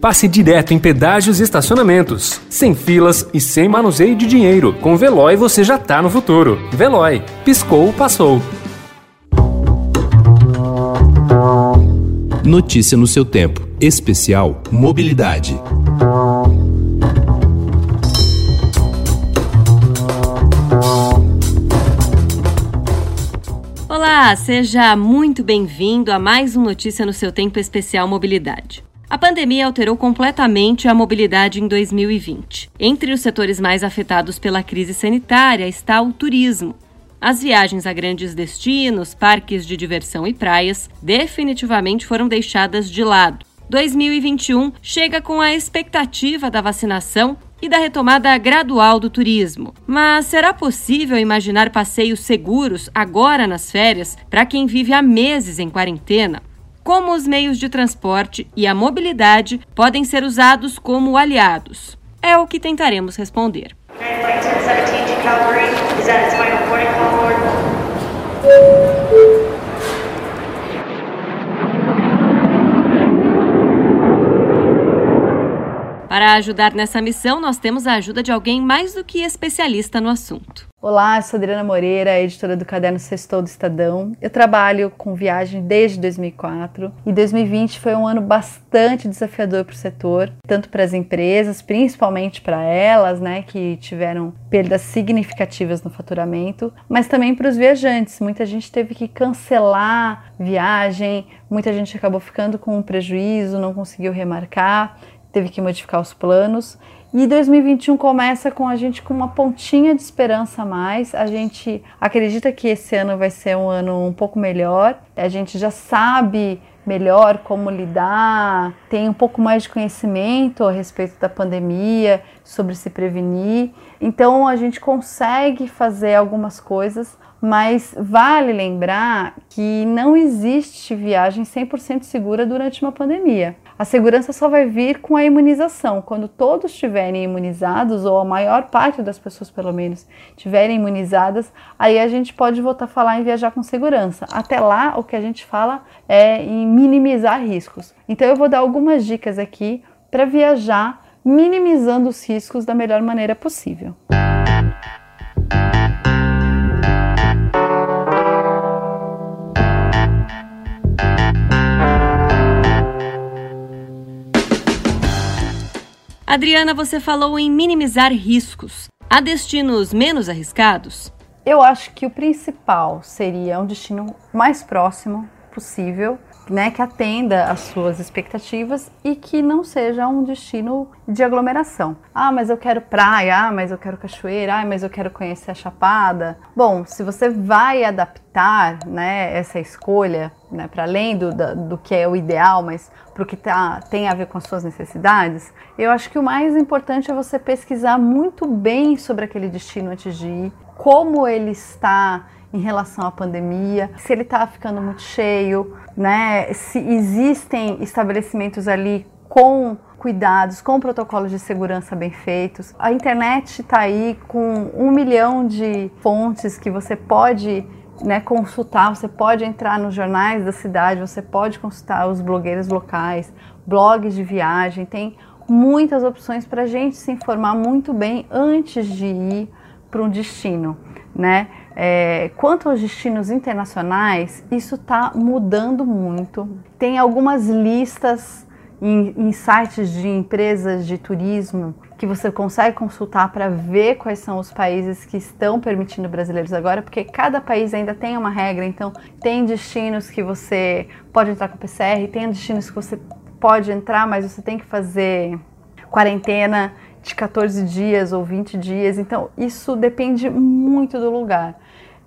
Passe direto em pedágios e estacionamentos, sem filas e sem manuseio de dinheiro. Com Veloy você já tá no futuro. Veloy, piscou, passou. Notícia no seu tempo. Especial Mobilidade. Olá, seja muito bem-vindo a mais um Notícia no seu tempo especial Mobilidade. A pandemia alterou completamente a mobilidade em 2020. Entre os setores mais afetados pela crise sanitária está o turismo. As viagens a grandes destinos, parques de diversão e praias definitivamente foram deixadas de lado. 2021 chega com a expectativa da vacinação e da retomada gradual do turismo. Mas será possível imaginar passeios seguros agora nas férias para quem vive há meses em quarentena? Como os meios de transporte e a mobilidade podem ser usados como aliados? É o que tentaremos responder. Para ajudar nessa missão, nós temos a ajuda de alguém mais do que especialista no assunto. Olá, sou Adriana Moreira, editora do Caderno Sextou do Estadão. Eu trabalho com viagem desde 2004 e 2020 foi um ano bastante desafiador para o setor, tanto para as empresas, principalmente para elas, né, que tiveram perdas significativas no faturamento, mas também para os viajantes. Muita gente teve que cancelar viagem, muita gente acabou ficando com um prejuízo, não conseguiu remarcar teve que modificar os planos. E 2021 começa com a gente com uma pontinha de esperança a mais. A gente acredita que esse ano vai ser um ano um pouco melhor. A gente já sabe melhor como lidar, tem um pouco mais de conhecimento a respeito da pandemia, sobre se prevenir. Então a gente consegue fazer algumas coisas, mas vale lembrar que não existe viagem 100% segura durante uma pandemia. A segurança só vai vir com a imunização. Quando todos estiverem imunizados, ou a maior parte das pessoas, pelo menos, estiverem imunizadas, aí a gente pode voltar a falar em viajar com segurança. Até lá, o que a gente fala é em minimizar riscos. Então, eu vou dar algumas dicas aqui para viajar minimizando os riscos da melhor maneira possível. Adriana, você falou em minimizar riscos. Há destinos menos arriscados? Eu acho que o principal seria um destino mais próximo possível, né, que atenda às suas expectativas e que não seja um destino de aglomeração. Ah, mas eu quero praia, ah, mas eu quero cachoeira, ah, mas eu quero conhecer a Chapada. Bom, se você vai adaptar, né, essa escolha, né, para além do, do que é o ideal, mas para o que tá, tem a ver com as suas necessidades, eu acho que o mais importante é você pesquisar muito bem sobre aquele destino antes de ir, como ele está em relação à pandemia, se ele está ficando muito cheio, né? Se existem estabelecimentos ali com cuidados, com protocolos de segurança bem feitos. A internet está aí com um milhão de fontes que você pode né, consultar, você pode entrar nos jornais da cidade, você pode consultar os blogueiros locais, blogs de viagem, tem muitas opções para a gente se informar muito bem antes de ir para um destino, né? É, quanto aos destinos internacionais, isso está mudando muito. Tem algumas listas em, em, sites de empresas de turismo que você consegue consultar para ver quais são os países que estão permitindo brasileiros agora, porque cada país ainda tem uma regra. Então, tem destinos que você pode entrar com PCR, tem destinos que você pode entrar, mas você tem que fazer quarentena de 14 dias ou 20 dias. Então, isso depende muito do lugar.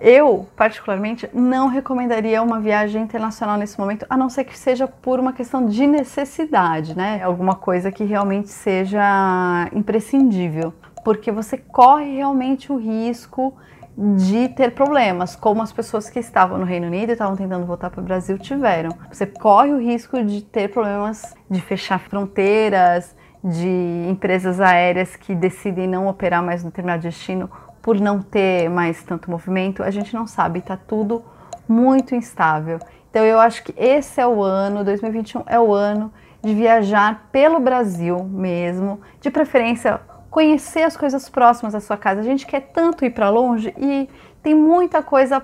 Eu, particularmente, não recomendaria uma viagem internacional nesse momento, a não ser que seja por uma questão de necessidade, né? Alguma coisa que realmente seja imprescindível, porque você corre realmente o risco de ter problemas, como as pessoas que estavam no Reino Unido e estavam tentando voltar para o Brasil tiveram. Você corre o risco de ter problemas de fechar fronteiras, de empresas aéreas que decidem não operar mais no determinado destino por não ter mais tanto movimento, a gente não sabe, está tudo muito instável. Então eu acho que esse é o ano, 2021 é o ano de viajar pelo Brasil mesmo, de preferência conhecer as coisas próximas da sua casa. A gente quer tanto ir para longe e tem muita coisa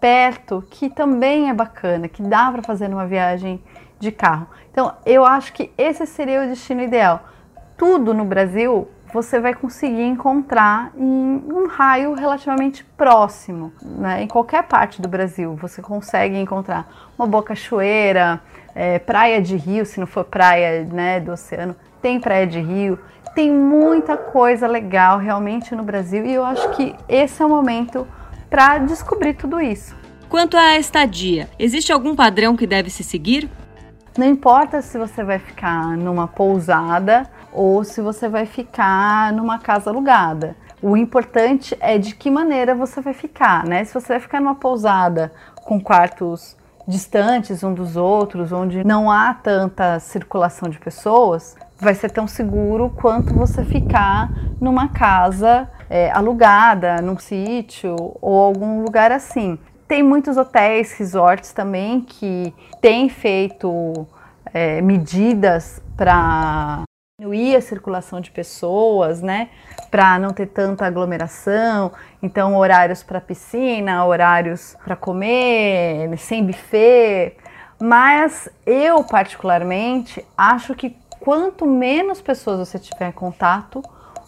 perto que também é bacana, que dá para fazer numa viagem de carro. Então, eu acho que esse seria o destino ideal. Tudo no Brasil você vai conseguir encontrar em um raio relativamente próximo, né? Em qualquer parte do Brasil você consegue encontrar uma boa cachoeira, é, praia de rio, se não for praia né, do oceano, tem praia de rio, tem muita coisa legal realmente no Brasil e eu acho que esse é o momento para descobrir tudo isso. Quanto à estadia, existe algum padrão que deve se seguir? Não importa se você vai ficar numa pousada ou se você vai ficar numa casa alugada. O importante é de que maneira você vai ficar, né? Se você vai ficar numa pousada com quartos distantes um dos outros, onde não há tanta circulação de pessoas, vai ser tão seguro quanto você ficar numa casa é, alugada, num sítio ou algum lugar assim. Tem muitos hotéis, resorts também que têm feito é, medidas para diminuir a circulação de pessoas, né? Para não ter tanta aglomeração. Então, horários para piscina, horários para comer, sem buffet. Mas eu, particularmente, acho que quanto menos pessoas você tiver em contato,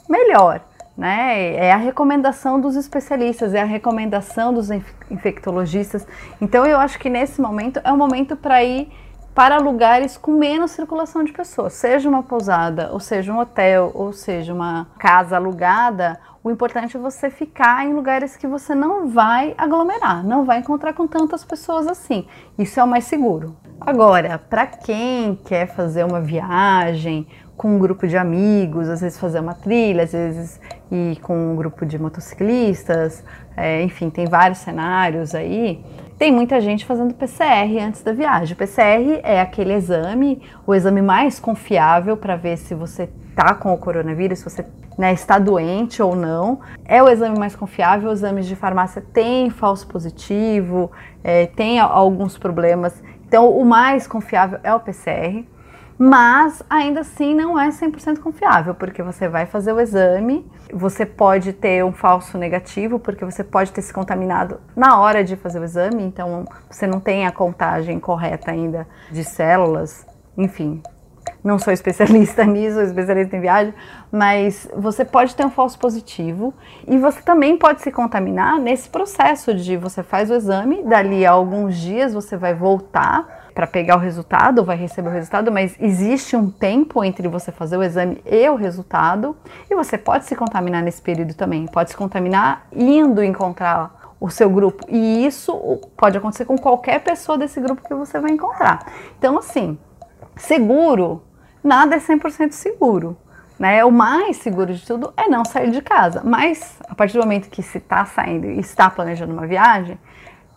melhor. Né? É a recomendação dos especialistas, é a recomendação dos infectologistas. Então, eu acho que nesse momento é o momento para ir para lugares com menos circulação de pessoas, seja uma pousada, ou seja um hotel, ou seja uma casa alugada. O importante é você ficar em lugares que você não vai aglomerar, não vai encontrar com tantas pessoas assim. Isso é o mais seguro. Agora, para quem quer fazer uma viagem com um grupo de amigos, às vezes fazer uma trilha, às vezes ir com um grupo de motociclistas, é, enfim, tem vários cenários aí tem muita gente fazendo PCR antes da viagem. O PCR é aquele exame, o exame mais confiável para ver se você está com o coronavírus, se você né, está doente ou não. É o exame mais confiável. Os exames de farmácia têm falso positivo, é, tem alguns problemas. Então, o mais confiável é o PCR mas ainda assim não é 100% confiável, porque você vai fazer o exame, você pode ter um falso negativo, porque você pode ter se contaminado na hora de fazer o exame, então você não tem a contagem correta ainda de células, enfim. Não sou especialista nisso, sou especialista em viagem, mas você pode ter um falso positivo e você também pode se contaminar nesse processo de você faz o exame, dali a alguns dias você vai voltar para pegar o resultado, vai receber o resultado, mas existe um tempo entre você fazer o exame e o resultado, e você pode se contaminar nesse período também. Pode se contaminar indo encontrar o seu grupo, e isso pode acontecer com qualquer pessoa desse grupo que você vai encontrar. Então, assim, seguro, nada é 100% seguro. Né? O mais seguro de tudo é não sair de casa. Mas a partir do momento que se está saindo e está planejando uma viagem,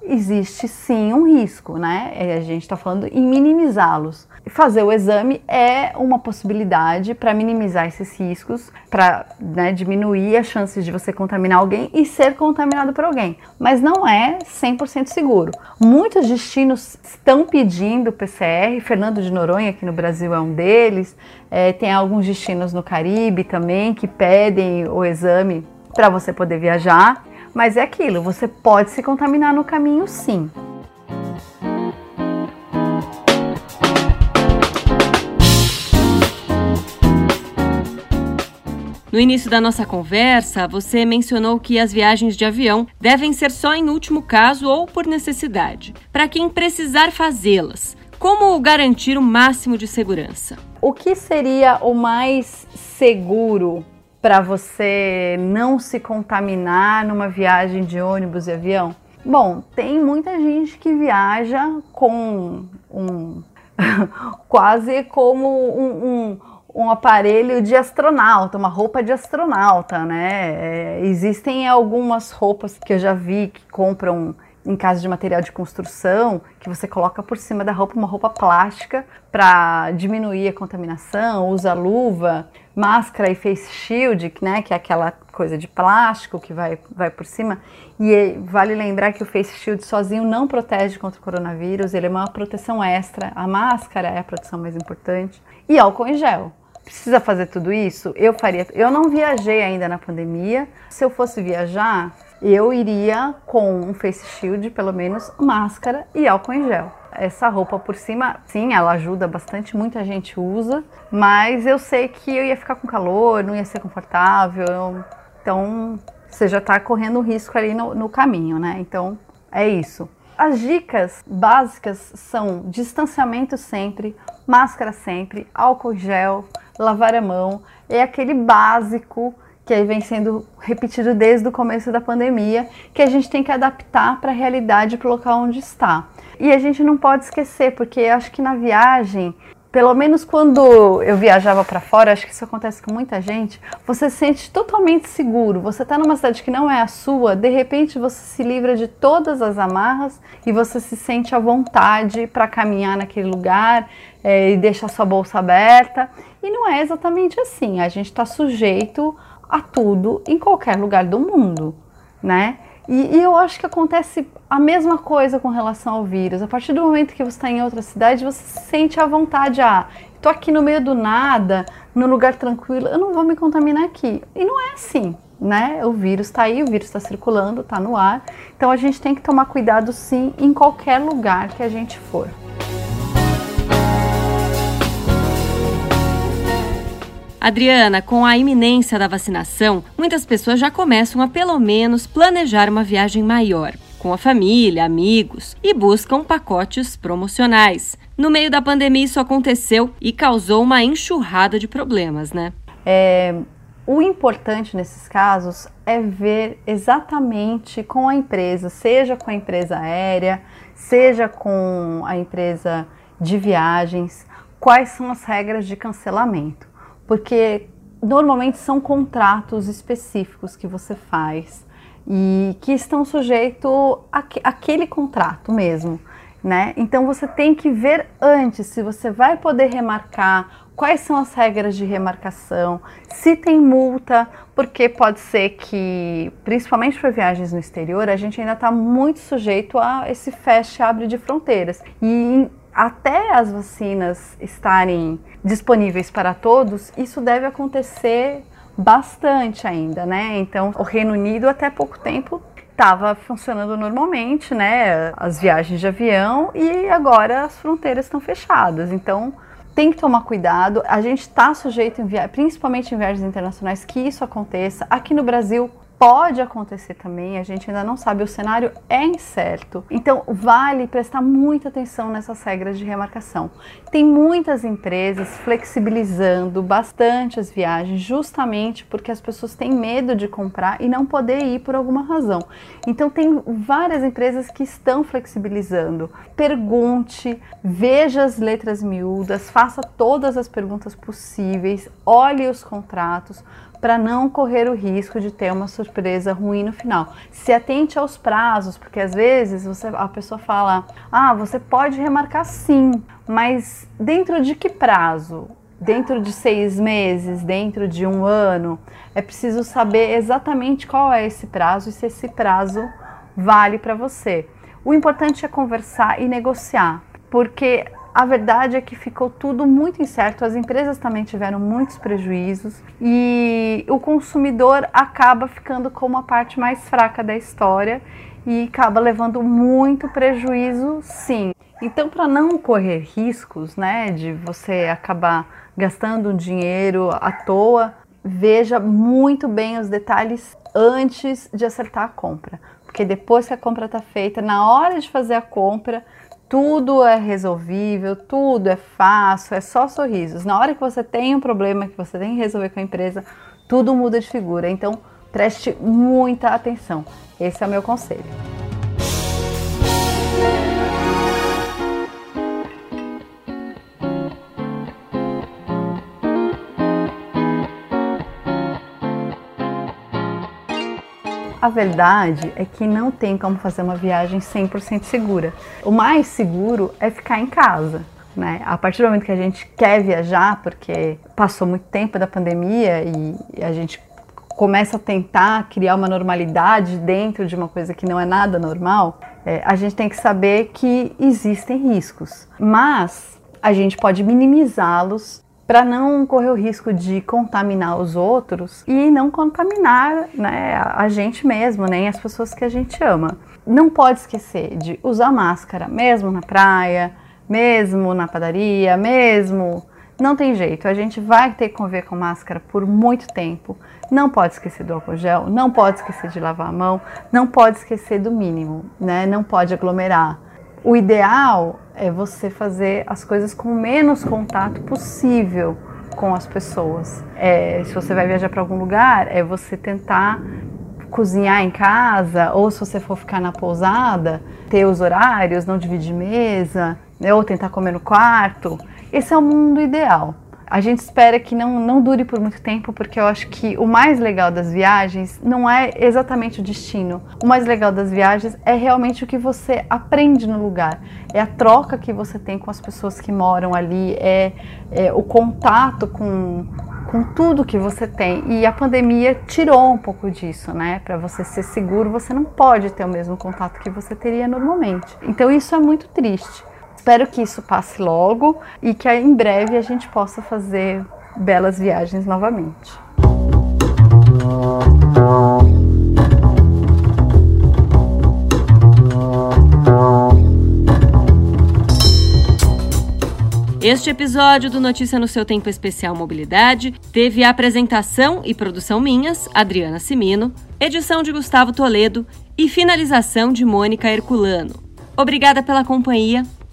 existe sim um risco, né? É, a gente está falando em minimizá-los. Fazer o exame é uma possibilidade para minimizar esses riscos, para né, diminuir as chances de você contaminar alguém e ser contaminado por alguém. Mas não é 100% seguro. Muitos destinos estão pedindo PCR, Fernando de Noronha, aqui no Brasil, é um deles. É, tem alguns destinos no Caribe também que pedem o exame para você poder viajar. Mas é aquilo, você pode se contaminar no caminho sim. No início da nossa conversa, você mencionou que as viagens de avião devem ser só em último caso ou por necessidade. Para quem precisar fazê-las, como garantir o máximo de segurança? O que seria o mais seguro para você não se contaminar numa viagem de ônibus e avião? Bom, tem muita gente que viaja com um quase como um, um, um, aparelho de astronauta, uma roupa de astronauta, né? É, existem algumas roupas que eu já vi que compram em caso de material de construção, que você coloca por cima da roupa uma roupa plástica para diminuir a contaminação, usa luva, máscara e face shield, né, que é aquela coisa de plástico que vai, vai por cima. E vale lembrar que o face shield sozinho não protege contra o coronavírus, ele é uma proteção extra. A máscara é a proteção mais importante. E álcool em gel. Precisa fazer tudo isso? Eu faria. Eu não viajei ainda na pandemia. Se eu fosse viajar, eu iria com um face shield, pelo menos máscara e álcool em gel. Essa roupa por cima, sim, ela ajuda bastante, muita gente usa, mas eu sei que eu ia ficar com calor, não ia ser confortável, então você já está correndo um risco ali no, no caminho, né? Então é isso. As dicas básicas são distanciamento sempre, máscara sempre, álcool gel, lavar a mão, é aquele básico que aí vem sendo repetido desde o começo da pandemia, que a gente tem que adaptar para a realidade, para o local onde está. E a gente não pode esquecer, porque acho que na viagem pelo menos quando eu viajava para fora, acho que isso acontece com muita gente, você se sente totalmente seguro. Você está numa cidade que não é a sua, de repente você se livra de todas as amarras e você se sente à vontade para caminhar naquele lugar é, e deixa sua bolsa aberta. E não é exatamente assim. A gente está sujeito a tudo em qualquer lugar do mundo, né? E, e, eu acho que acontece a mesma coisa com relação ao vírus. A partir do momento que você está em outra cidade, você se sente à vontade. Ah, estou aqui no meio do nada, no lugar tranquilo, eu não vou me contaminar aqui. E não é assim, né? O vírus está aí, o vírus está circulando, está no ar. Então a gente tem que tomar cuidado sim em qualquer lugar que a gente for. Adriana, com a iminência da vacinação, muitas pessoas já começam a pelo menos planejar uma viagem maior, com a família, amigos e buscam pacotes promocionais. No meio da pandemia, isso aconteceu e causou uma enxurrada de problemas, né? É, o importante nesses casos é ver exatamente com a empresa, seja com a empresa aérea, seja com a empresa de viagens, quais são as regras de cancelamento porque normalmente são contratos específicos que você faz e que estão sujeitos àquele contrato mesmo. Né? Então você tem que ver antes se você vai poder remarcar, quais são as regras de remarcação, se tem multa, porque pode ser que, principalmente para viagens no exterior, a gente ainda está muito sujeito a esse fecha abre de fronteiras. E até as vacinas estarem disponíveis para todos, isso deve acontecer bastante ainda, né? Então, o Reino Unido até pouco tempo estava funcionando normalmente, né? As viagens de avião e agora as fronteiras estão fechadas. Então, tem que tomar cuidado. A gente está sujeito, em via... principalmente em viagens internacionais, que isso aconteça. Aqui no Brasil, pode acontecer também, a gente ainda não sabe, o cenário é incerto. Então, vale prestar muita atenção nessas regras de remarcação. Tem muitas empresas flexibilizando bastante as viagens, justamente porque as pessoas têm medo de comprar e não poder ir por alguma razão. Então, tem várias empresas que estão flexibilizando. Pergunte, veja as letras miúdas, faça todas as perguntas possíveis, olhe os contratos para não correr o risco de ter uma surpresa ruim no final. Se atente aos prazos, porque às vezes você, a pessoa fala: "Ah, você pode remarcar sim, mas dentro de que prazo? Dentro de seis meses, dentro de um ano? É preciso saber exatamente qual é esse prazo e se esse prazo vale para você. O importante é conversar e negociar, porque a verdade é que ficou tudo muito incerto, as empresas também tiveram muitos prejuízos e o consumidor acaba ficando como a parte mais fraca da história e acaba levando muito prejuízo, sim. Então, para não correr riscos, né, de você acabar gastando dinheiro à toa, veja muito bem os detalhes antes de acertar a compra, porque depois que a compra está feita, na hora de fazer a compra, tudo é resolvível, tudo é fácil, é só sorrisos. Na hora que você tem um problema que você tem que resolver com a empresa, tudo muda de figura. Então, preste muita atenção. Esse é o meu conselho. Verdade é que não tem como fazer uma viagem 100% segura. O mais seguro é ficar em casa. Né? A partir do momento que a gente quer viajar, porque passou muito tempo da pandemia e a gente começa a tentar criar uma normalidade dentro de uma coisa que não é nada normal, é, a gente tem que saber que existem riscos, mas a gente pode minimizá-los para não correr o risco de contaminar os outros e não contaminar né, a gente mesmo, nem as pessoas que a gente ama. Não pode esquecer de usar máscara, mesmo na praia, mesmo na padaria, mesmo não tem jeito, a gente vai ter que conviver com máscara por muito tempo. Não pode esquecer do álcool gel, não pode esquecer de lavar a mão, não pode esquecer do mínimo, né? Não pode aglomerar. O ideal é você fazer as coisas com menos contato possível com as pessoas. É, se você vai viajar para algum lugar, é você tentar cozinhar em casa, ou se você for ficar na pousada, ter os horários, não dividir mesa, né, ou tentar comer no quarto. Esse é o mundo ideal. A gente espera que não, não dure por muito tempo, porque eu acho que o mais legal das viagens não é exatamente o destino. O mais legal das viagens é realmente o que você aprende no lugar. É a troca que você tem com as pessoas que moram ali, é, é o contato com, com tudo que você tem. E a pandemia tirou um pouco disso, né? Para você ser seguro, você não pode ter o mesmo contato que você teria normalmente. Então isso é muito triste. Espero que isso passe logo e que em breve a gente possa fazer belas viagens novamente. Este episódio do Notícia no seu Tempo Especial Mobilidade teve a apresentação e produção minhas, Adriana Simino, edição de Gustavo Toledo e finalização de Mônica Herculano. Obrigada pela companhia